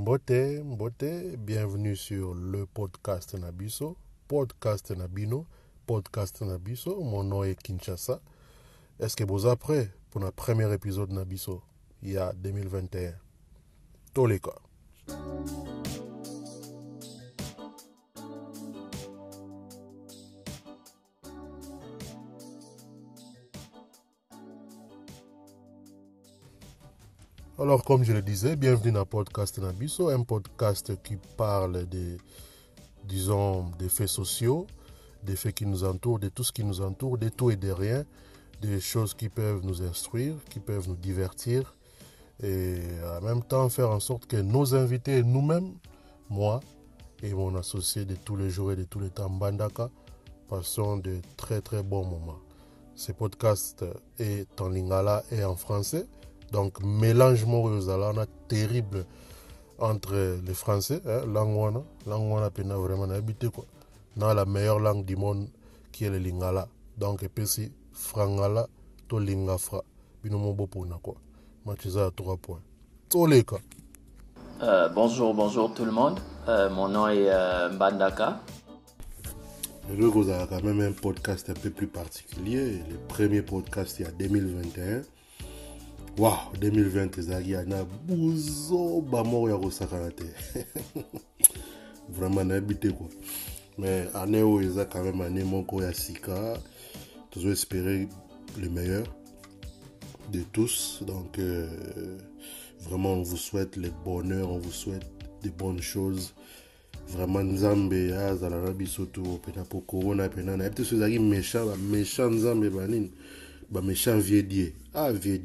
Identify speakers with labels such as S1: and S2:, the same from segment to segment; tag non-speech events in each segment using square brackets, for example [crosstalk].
S1: Mbote, Mbote, bienvenue sur le podcast Nabiso, podcast Nabino, podcast Nabiso. Mon nom est Kinshasa. Est-ce que vous êtes prêts pour notre premier épisode Nabiso, il y a 2021 Tous Alors, comme je le disais, bienvenue dans podcast Nabiso, un podcast qui parle des, disons, des faits sociaux, des faits qui nous entourent, de tout ce qui nous entoure, de tout et de rien, des choses qui peuvent nous instruire, qui peuvent nous divertir, et en même temps faire en sorte que nos invités nous-mêmes, moi et mon associé de tous les jours et de tous les temps, Bandaka, passons de très très bons moments. Ce podcast est en lingala et en français. Donc, mélange a terrible entre les Français, hein, langue wana, langue wana pena vraiment habité quoi. Dans la meilleure langue du monde qui est le lingala. Donc, et puis frangala to lingafra. Bino mo bopona quoi. Machiza à 3 points. Toleka.
S2: Euh, bonjour, bonjour tout le monde. Euh, mon nom est euh, Mbandaka.
S1: Le vous avez quand même un podcast un peu plus particulier. Le premier podcast il y a 2021 wow 2020 ezalaki na buzoba ya kosakana te vraiment nayebi te quoi. Mais année oyo eza quand même année moko ya sika. Tozo espérer le meilleur de tous. Donc euh, vraiment on vous souhaite le bonheur on vous souhaite de bonnes choses. Vraiment nzambe azala na biso to mpena po corona mpena nayebi te so ezalaki méchant baméchant nzambe banini baméchant vieux die ah vieux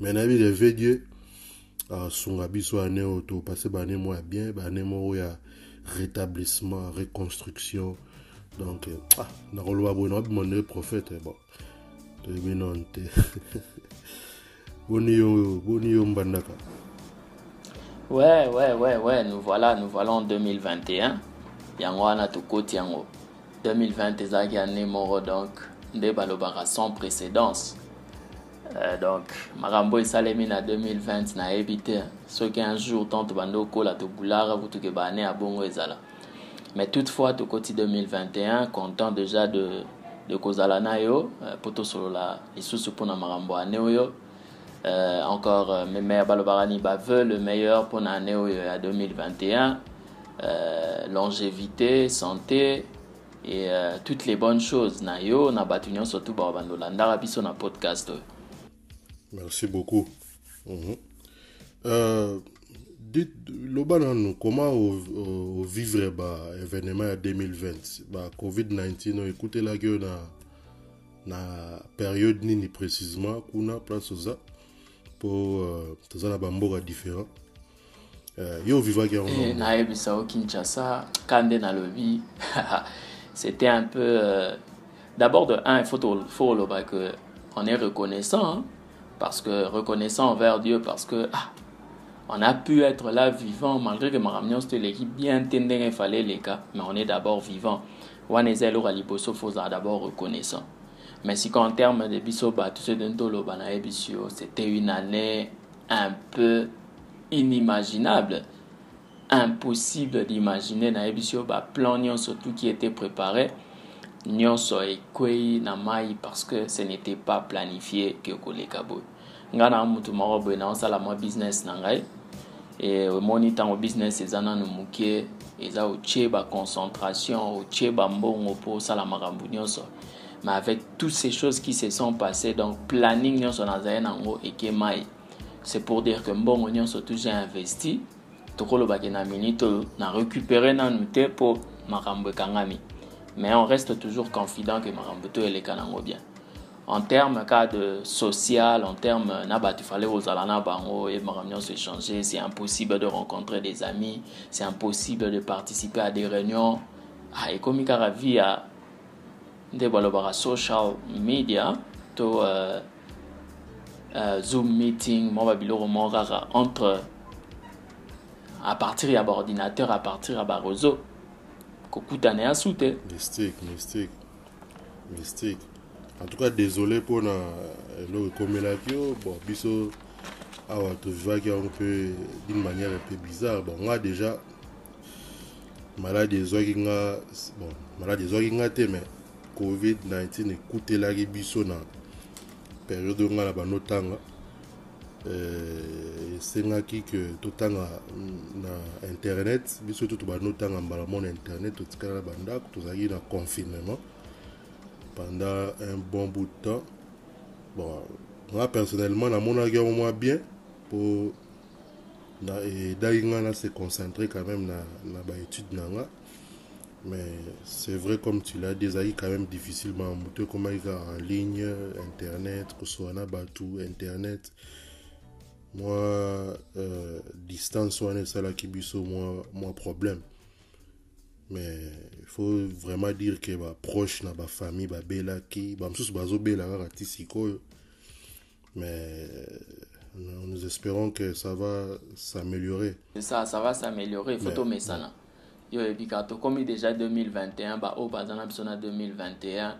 S1: mais nayebi le vieux die asunga biso ane oyo topase bane moko ya bien bane moko ya rétablissement reconstruction donc ah, nakoloba boye nakobi monde prophète bon toyebi nano te [laughs] boni yo boni yo mbandaka
S2: Ouais, ouais, ouais, ouais, nous voilà, nous voilà en 2021. Yango wana tokoti yango. 2020 ezalaki année moko donc nde balobaka sans précédence. Euh, donc makambo esalemi na 2020 nayebi te soki un jour tant tobandi okola tobulaka kutuke baane ya bongo ezala mais toutefois tokoti 2021 content déjà de, de kozala na yo euh, mpo tosolola lisusu mpona makambo ane oyo euh, encore euh, meilleur balobaka ni baveu le meilleur mpona ane oyo ya 2021 euh, longévité santé et euh, toutes les bonnes choses. Na yo na bato nyonso tu bao bandolandaka biso na podcast oyo
S1: Merci beaucoup. Mhm. Euh, dites, loba nanu, comment au, vivre ba événement ya 2020 ba COVID-19 oyo ekutelaki yo na na période nini précisément kuna place oza mpo euh, toza na bamboka différent euh, yo ovivaki yango
S2: Eh,
S1: nango?
S2: nayebisa o kinshasa ka nde nalobi [laughs] c'était un peu euh, d'abord de un il faut que on est reconnaissant hein, parce que reconnaissant envers dieu parce que ah, on a pu être là vivant malgré que makambo nyonso toleki bien te ndenge efale eleka mais on est d'abord vivant. Wana eza eloko ya liboso fo ozala d'abord reconnaissant. Mais si qu'en termes de biso bato so ndenge toloba nayebisi yo c'était une année un peu inimaginable. Impossible d'imaginer nayebisi yo baplan nyonso tout qui était préparé. Nyonso ekwei na mai parce que ce n'était pas planifié ke koleka boye ngai na mutu moko boye naosala mwa business na ngai. E omoni ntango business eza nanu moke eza otie baconcentration otie bambongo mpo osala makambo nyonso. Mais avec toutes ces choses qui se sont passées donc planning nyonso nazali nango eke mai c'est pour dire que mbongo nyonso j'ai investi. Tokolobaki na minute oyo na récupéré nanu te mpo makambo ekangami. Mais on reste toujours confident que makambo to eleka nango bien en termes cas de social en termes na bato fallait kozala na bango et makambo nyonso échanger c'est impossible de rencontrer des amis c'est impossible de participer à des réunions. Ah, kaka vie ya nde balobaka social media to euh, euh, zoom meeting moko kaka entre à partir ya baordinateur à partir ya bareseau kokutana ya su te
S1: mystique mystique. Mystique en tout cas désolé mpona eloko ekomelaki yo. Bon biso awa tovivaki yango mpe d'une manière peu bizarre. Bon nga déjà maladi ezwaki nga bon maladi ezwaki nga te mais covid-19 ekutelaki biso na période oyo nga na banotanga euh, esengaki ke totanga na internet biso to tobanotanga mbala mo na internet totikala na bandako tozalaki na confinement pendant un bon bout de temps. Bon moi personnellement namonaki yango mwa bien mpo edaki nga na se concentrer quand même na nga mais c'est vrai comme tu l'as dit ezalaki quand même difficilement moto ekomaki kaka en ligne internet kosola na bato internet. Mwa euh, distance wana esalaki biso mwa, mwa problème. Mais il faut vraiment dire ke baproche na bafamille babelaki bamosusu bazobela kaka ti sikoyo mais nous espérons que ça va s'améliorer.
S2: Ça, ça va s'améliorer. Il faut mettre ça. Yo, et puis quand comme déjà 2021, bah, au bas en 2021,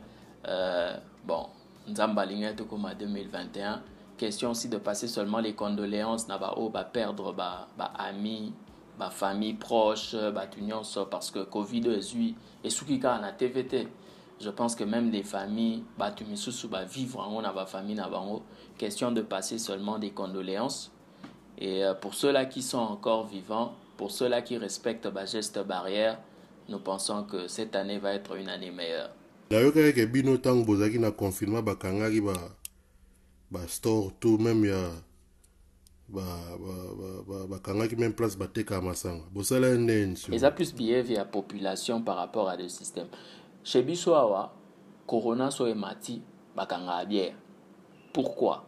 S2: euh, bon, nous avons baligné tout comme 2021. Question aussi de passer seulement les condoléances, n'a pas bah, perdre bah, bah, amis, bah, famille proche, union, parce que Covid est et ce qui a la TVT je pense que même les familles batu misusu vivre en na ba famille na bango question de passer seulement des condoléances. Et euh, pour ceux-là qui sont encore vivants pour ceux-là qui respectent ba gestes barrières nous pensons que cette année va être une année meilleure.
S1: Na confinement bakangaki même place batekaka masanga. Bosala
S2: eza plus ya population par rapport à le système chez biso awa corona so emati bakanga bière. Pourquoi?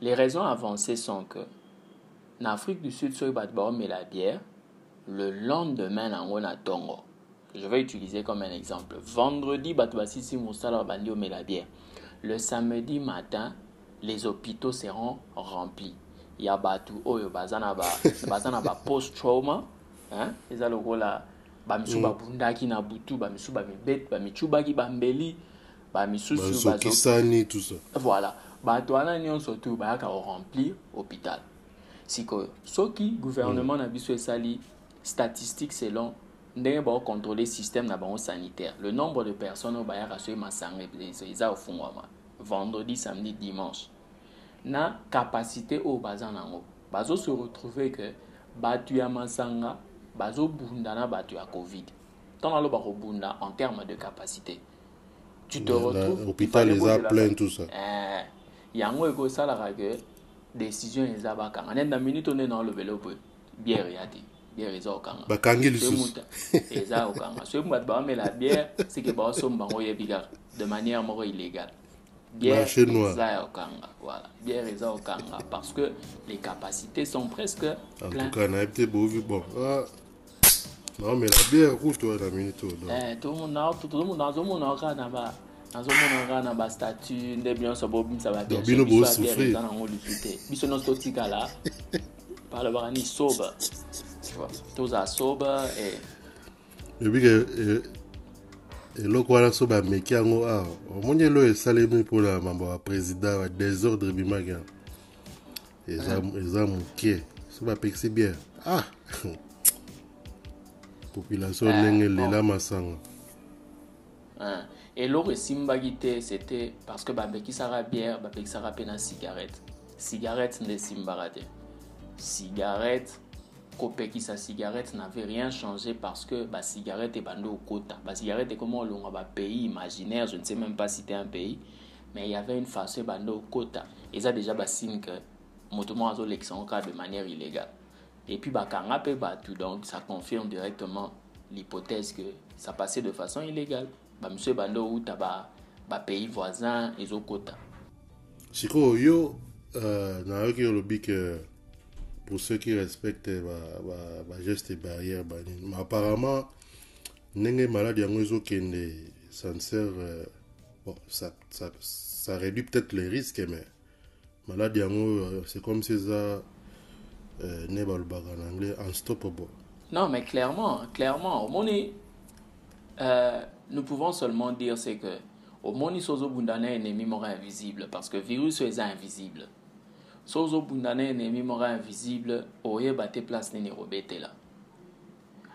S2: Les raisons avancées sont que en afrique du sud soki bato baomela bière le lendemain nango na ntongo je vais utiliser comme un exemple. Vendredi bato basisi mosala babandi omela bière. Le samedi matin les hôpitaux seront remplis ya bato oyo baza na ba [laughs] post trauma eza lokola bamisusu mm. babundaki na butu bamisusu bamicubaki bambeli bamisusu voilà. Bato wana nyonso tu bayaka koremplir hôpital. Sikoyo soki gouvernement mm. na biso esali statistique selon ndenge baocontrôle système na bango sanitaire. Le nombre de personnes oyo bayaka soki masanga eza ofungwama. Vendredi samedi dimanche na capacité oyo baza nango bazose retrouve ke bato ya masanga bazobunda na bato ya covid. Ntango aloba kobunda en terme de capacité tu te retrouves
S1: hôpital eza plein tout ça.
S2: Eh, yango ekosalaka ke décision eza bakanga. Neti na minute onde na olobela boye biere ya te. Biere eza kokanga
S1: bakangi lisusu.
S2: eza kokanga soki bato baomela biere seke baosomba bango oyebi kaka de manière moko illégale eza ya kokanga voilà. Bière parce que les capacités sont presque
S1: en tout cas nayebi te bovi bon ah. non mais la bière rouge toi la minute
S2: eh tozomona kaka na ba nazomona kaka na bastatut nde bino nyonso bobimisa
S1: babino bosouffrir
S2: eza nango lisu te biso nyonso totikala balobaka ni tozala
S1: ke eloko wana so bameki yango awa. Omoni elo esalemi mpona mambo ya président ya désordre ebimaki yango eza moke. So bapekisi biere ah! [laughs] Population ndenge elela masanga
S2: eloko esimbaki te c'était parce que bapekisaka bière bapekisaka mpe na cigarette. Cigarette nde esimbaka te. Cigarette kopekisa cigarette n'avait rien changé parce que bacigarette ebandi okota bacigarette ekoma olongwa bapays imaginaire. Je ne sais même pas citer un pays mais il y avait une façon ebandi okota eza déjà basigne que moto moko azolekisa ngo kaka de manière illégale. Et puis bakanga mpe bato donc ça confirme directement l'hypothèse que ça passait de façon illégale. Bamiso ebandi outa bapays voisin ezokota
S1: sikoyo yo uh, nayoki olobi ke pour ceux qui respectent ba geste barrière banini mais apparemment ndenge maladi yango ezokende ça ne sert euh, bon ça, ça, ça réduit peut-être les risques mais maladi yango c'est comme si eza euh, ne balobaka en anglais unstoppable.
S2: Non mais clairement clairement omoni euh, nous pouvons seulement dire c'est que omoni so ozobunda na ennemi moko invisible parce que virus eza invisible so ozobunda na ennemi moko invisible oyeba te place nini là.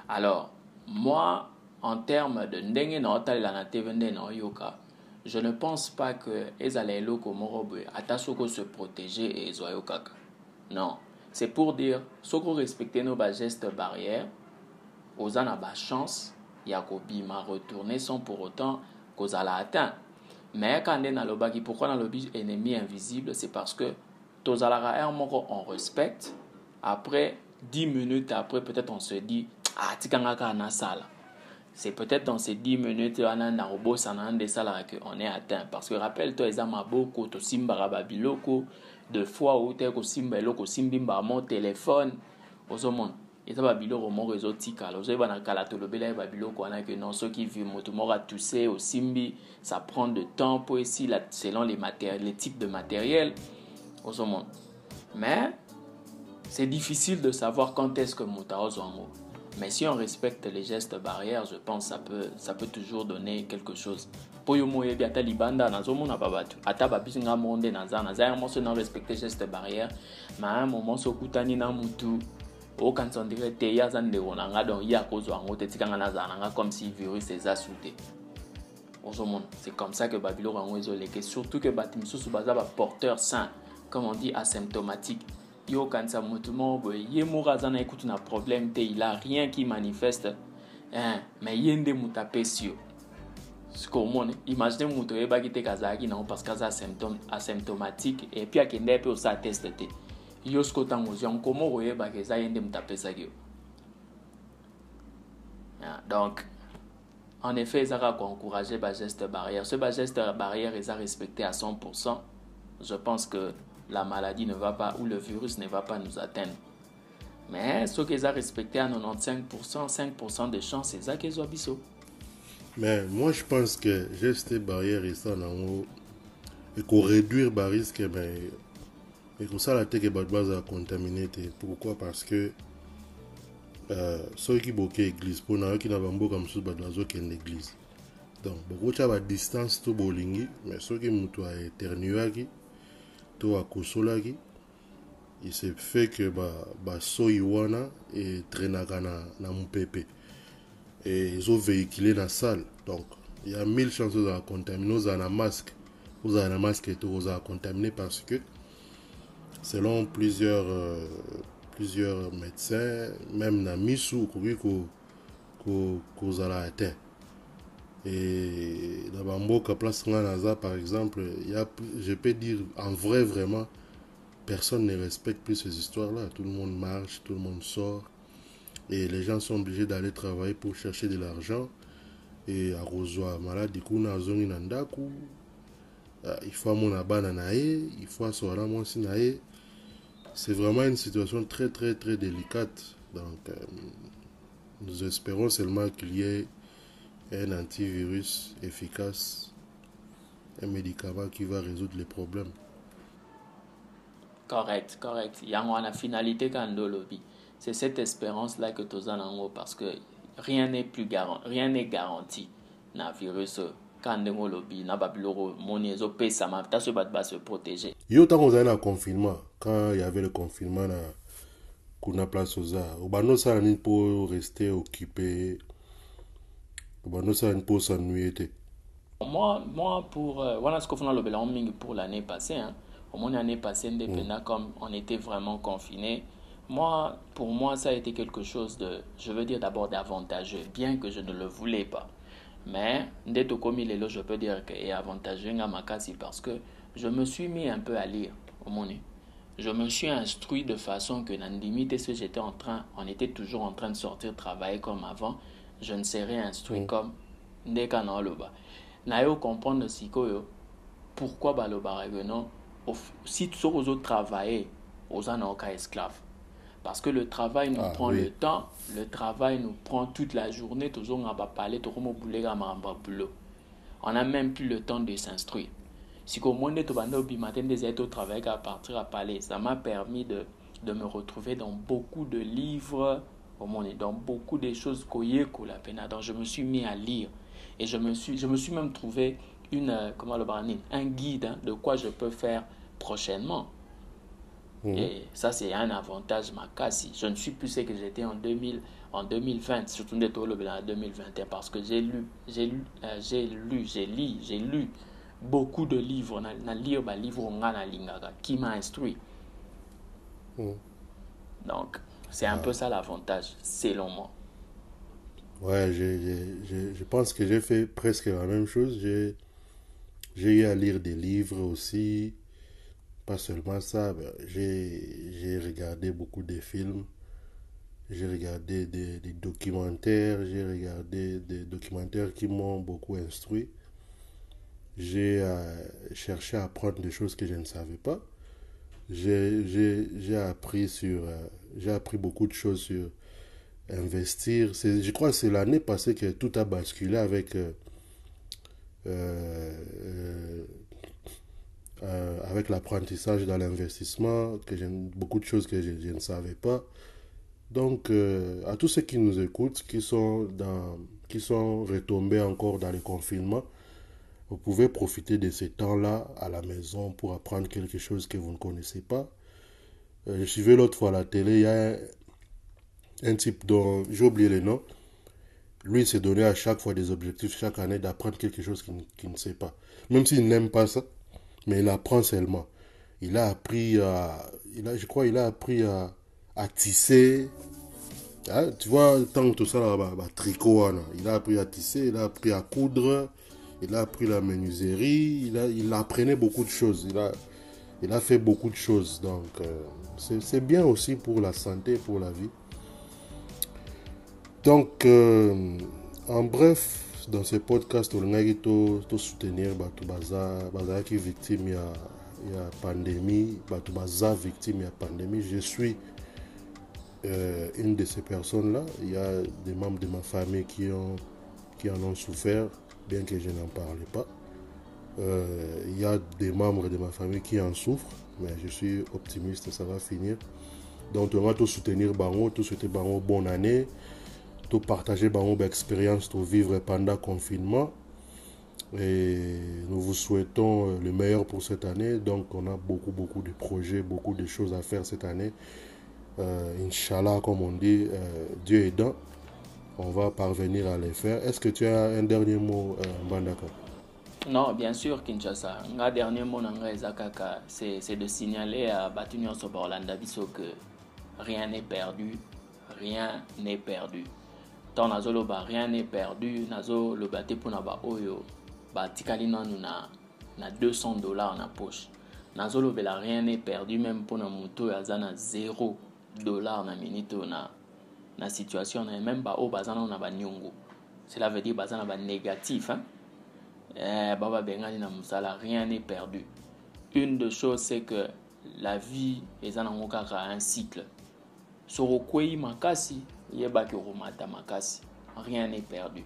S2: alors moi en termes de ndenge na otalela na tv nde na oyoka je ne pense pas que ezala eloko moko boye ata soki se protéger et ezwa yo kaka non c'est pour dire soki respecter nos gestes barrières oza na bachance ya kobima retourner sans pour autant kozala atteint mais quand nde nalobaki pourquoi nalobi ennemi invisible c'est parce que moko on respecte. Après 10 minutes après peut-être on se dit ah c'est peut-être dans ces 10 minutes wana na kobosana nde esalaka on est atteint. Parce que rappelle toi eza maboko tosimbaka babiloko de fois ou te kosimba eloko osimbi mbaka mo telefone ozomona eza babiloko moko ezotikala ozoyeba na kala babiloko wana ke non soki vi moto moko atuse osimbi ça prend de temps selon les, les types de matériel ozomona mais c'est difficile de savoir quand est-ce que moto aozwa yango mais si on respecte les gestes barrières je pense ça peut, ça peut toujours donner quelque chose. Mpo yo mo oyebi ata libanda nazomona ba bato ata babisi nga moko nde naza naza yango so na respecte geste barrière ma un moment comme si virus c'est comme ça que babiloko yango ezoleke surtout que sain comme on dit asymptomatique. Yo okanisa motu moko boye ye moko aza na problème. Te il a rien qui manifeste. Hein, mais ye nde moto apesi yo sikomona imagine moto oyebaki te kazalaki nango parce que aza asymptomatique. Et puis akende mpe osala teste te. Yo siko ntango ozwi yango komo koyebaka eza ye nde moto apesaki yo donc en effet ezaka koencourager bageste barrière. Ce bageste barrière eza respecté à 100% je pense que la maladie ne va pas ou le virus ne va pas nous atteindre. Mais soki eza respecté à 95% 5% de chance ezaki ezwa biso
S1: mais moi je pense que geste barrière eza nango ekoréduire barisque mais ekosala te ke bato bazala contamine te pourquoi? Parce que uh, soki boke église mpo nayoki na bamboka mosusu bato bazokende église. Donc bokotya badistance to bolingi mais soki moto aéternuaki to akosolaki. Il se fait que basoi ba wana etrenaka na, na mopepe ezovéhicule na salle. Donc il y a mille chances ozala contaminé ozala na masque. Ozala na masque to ozala contaminé parce que selon plusieurs, euh, plusieurs médecins, même na misu okoki kozala atteint. Et dans Bamboka, place naza par exemple, je peux dire en vrai vraiment, personne ne respecte plus ces histoires-là. Tout le monde marche, tout le monde sort. Et les gens sont obligés d'aller travailler pour chercher de l'argent. Et à Rosoa, malade, du coup, na zone nandaku. Il faut mon abana nae, il faut. C'est vraiment une situation très très très délicate. Donc euh, nous espérons seulement qu'il y ait un antivirus efficace, un médicament qui va résoudre les problèmes.
S2: Correct, correct. Il y a une finalité quand lobby. C'est cette espérance-là que tu as parce que rien n'est plus garanti, rien n'est garanti. Na virus ka ndenge olobi na babiloko moni ezopesama ta so bato base protéger
S1: yo ntango ozali na confinement quand y avait le confinement na kuna place oza osala nini mpo rester occupé nini mpo osannuye te
S2: moi, moi pour euh, wana sikoyo fona alobelango mingi pour l'année passée hein. omoni année passée nde mpena mm. comme on était vraiment confiné moi pour moi ça a été quelque chose de je veux dire d'abord d'avantageux bien que je ne le voulais pas. Mais tokomi lelo je peux dire que est avantageux parce que je me suis mis un peu à lire omoni je me suis instruit de façon que nandimi te ce j'étais en train on était toujours en train de sortir travailler comme avant je ne serais instruit mm. comme nde kana oloba nayo comprendre sikoyo pourquoi balobaka que non si soki ozotravaille oza na oka esclave parce que le travail nous ah, prend oui. le temps, le travail nous prend toute la journée, toujours on va parler, on n'a même plus le temps de s'instruire. Si comme on est au matin des aides au travail à partir à parler, ça m'a permis de, de me retrouver dans beaucoup de livres, dans beaucoup de choses la peine. Donc je me suis mis à lire et je me suis, je me suis même trouvé une, comment le un guide hein, de quoi je peux faire prochainement. Mhm. Et ça, c'est un avantage Makassi. Je ne suis plus ce que j'étais en, 2000, en 2020, surtout en 2021, parce que j'ai lu, j'ai lu, euh, j'ai lu, j'ai lu, j'ai lu beaucoup de livres. Na lire ba livre qui m'a instruit. Mhm. Donc, c'est un peu ça l'avantage, selon moi.
S1: Ouais, je pense que j'ai fait presque la même chose. J'ai eu à lire des livres aussi. Pas seulement ça, ben, j'ai regardé beaucoup de films. J'ai regardé des, documentaires. J'ai regardé des documentaires qui m'ont beaucoup instruit. J'ai euh, cherché à apprendre des choses que je ne savais pas. J'ai appris sur... Euh, j'ai appris beaucoup de choses sur investir. Je crois que c'est l'année passée que tout a basculé avec, euh, euh, euh, avec l'apprentissage dans l'investissement, que beaucoup de choses que je, ne savais pas. Donc, à tous ceux qui nous écoutent, qui sont, qui sont retombés encore dans le confinement, vous pouvez profiter de ces temps-là à la maison pour apprendre quelque chose que vous ne connaissez pas. Je suivais l'autre fois la télé, il y a un type dont j'ai oublié le nom. Lui, il s'est donné à chaque fois des objectifs, chaque année, d'apprendre quelque chose qu'il ne sait pas. Même s'il n'aime pas ça, mais il apprend seulement. Il a appris à. Il a, je crois il a appris à, tisser. Hein, tu vois, tant que tout ça, là, bah, bah, tricot, il a appris à tisser, il a appris à coudre, il a appris la menuiserie, il, a, il apprenait beaucoup de choses. Il a, il a fait beaucoup de choses. Donc, euh, c'est bien aussi pour la santé, pour la vie. Donc, euh, en bref, dans ce podcast, on a tout soutenir les baza qui victime ya la pandémie, batu baza victime la pandémie. Je suis euh, une de ces personnes-là. Il y a des membres de ma famille qui, ont, en ont souffert, bien que je n'en parle pas. Euh, il y a des membres de ma famille qui en souffrent, mais je suis optimiste, ça va finir. Donc, on va tout soutenir Bango, tout souhaiter Bango bonne année tout partager mon expérience, tout vivre pendant le confinement. Et nous vous souhaitons euh, le meilleur pour cette année. Donc, on a beaucoup, beaucoup de projets, beaucoup de choses à faire cette année. Euh, Inch'Allah, comme on dit, euh, Dieu aidant, on va parvenir à les faire. Est-ce que tu as un dernier mot, euh,
S2: Non, bien sûr, Kinshasa. Un dernier mot, c'est de signaler à Batunyon Soborlanda que rien n'est perdu, rien n'est perdu. Ntango nazoloba rien n'est perdu. Nazoloba te mpona baoyo batikali nanu na, na 200 dollars na poche. Nazolobela rien n'est perdu. Même mpona moto oyo aza na 0 dollar na minute oyo na, na situation na. Ye même baoyo baza nano na baniongo cela veut dire baza na banégatif hein? Eh, ba babengani na mosala rien n'est perdu. Une de choses c'est que la vie kaka un cycle. Soki okwei makasi yebaki okomata makasi. Rien n'est perdu.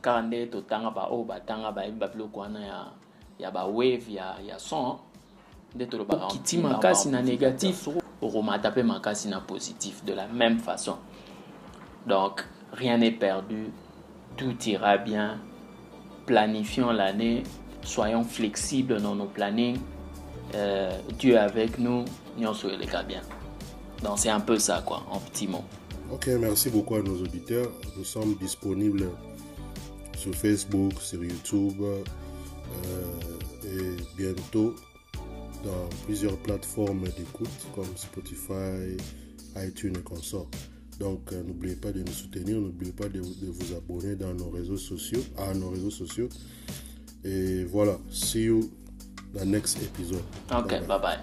S2: Kaka nde totanga baoyo batanga bayebi babiloko wana ya, ya bawave ya, ya son nde tolobaka okiti makasi na négatif. Okomata mpe makasi na positif de la même façon. Donc rien n'est perdu. Tout ira bien planifions l'année soyons flexibles dans nos plannings euh, Dieu avec nous nyonso eleka bien donc c'est un peu ça quoi en petit mot
S1: Ok, merci beaucoup à nos auditeurs. Nous sommes disponibles sur Facebook, sur YouTube euh, et bientôt dans plusieurs plateformes d'écoute comme Spotify, iTunes et consorts. Donc euh, n'oubliez pas de nous soutenir, n'oubliez pas de, de, vous abonner dans nos réseaux sociaux, à nos réseaux sociaux. Et voilà, see you the next episode.
S2: Ok, bye bye. bye.